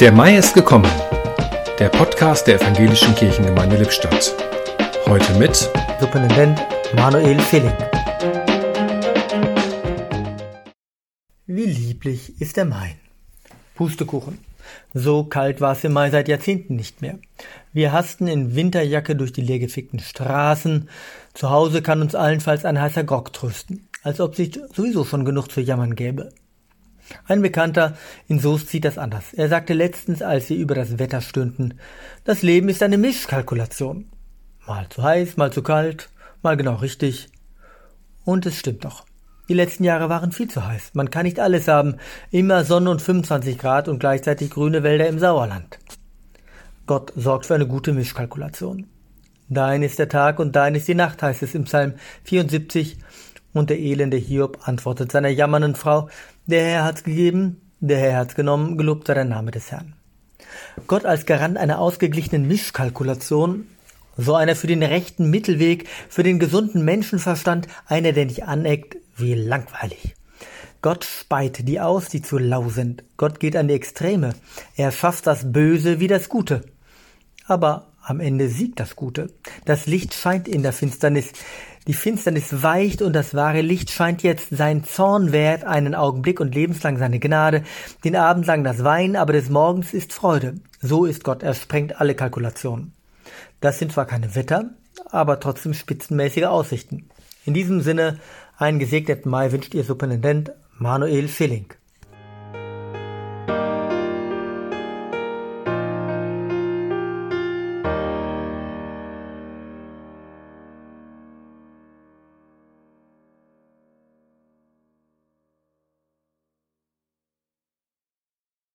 Der Mai ist gekommen. Der Podcast der Evangelischen Kirchengemeinde Lippstadt. Heute mit Superintendent Manuel Feeling. Wie lieblich ist der Mai. Pustekuchen. So kalt war es im Mai seit Jahrzehnten nicht mehr. Wir hasten in Winterjacke durch die leergefickten Straßen. Zu Hause kann uns allenfalls ein heißer Grog trösten, als ob sich sowieso schon genug zu jammern gäbe. Ein Bekannter in Soest sieht das anders. Er sagte letztens, als sie über das Wetter stöhnten, das Leben ist eine Mischkalkulation. Mal zu heiß, mal zu kalt, mal genau richtig. Und es stimmt doch. Die letzten Jahre waren viel zu heiß. Man kann nicht alles haben. Immer Sonne und 25 Grad und gleichzeitig grüne Wälder im Sauerland. Gott sorgt für eine gute Mischkalkulation. Dein ist der Tag und dein ist die Nacht, heißt es im Psalm 74. Und der elende Hiob antwortet seiner jammernden Frau, der Herr hat's gegeben, der Herr hat's genommen, gelobt sei der Name des Herrn. Gott als Garant einer ausgeglichenen Mischkalkulation, so einer für den rechten Mittelweg, für den gesunden Menschenverstand, einer, der nicht aneckt, wie langweilig. Gott speit die aus, die zu lau sind. Gott geht an die Extreme. Er schafft das Böse wie das Gute. Aber am Ende siegt das Gute. Das Licht scheint in der Finsternis. Die Finsternis weicht und das wahre Licht scheint jetzt. Sein Zorn währt einen Augenblick und lebenslang seine Gnade. Den Abend lang das Wein, aber des Morgens ist Freude. So ist Gott. Er sprengt alle Kalkulationen. Das sind zwar keine Wetter, aber trotzdem spitzenmäßige Aussichten. In diesem Sinne, einen gesegneten Mai wünscht Ihr Superintendent Manuel Schilling.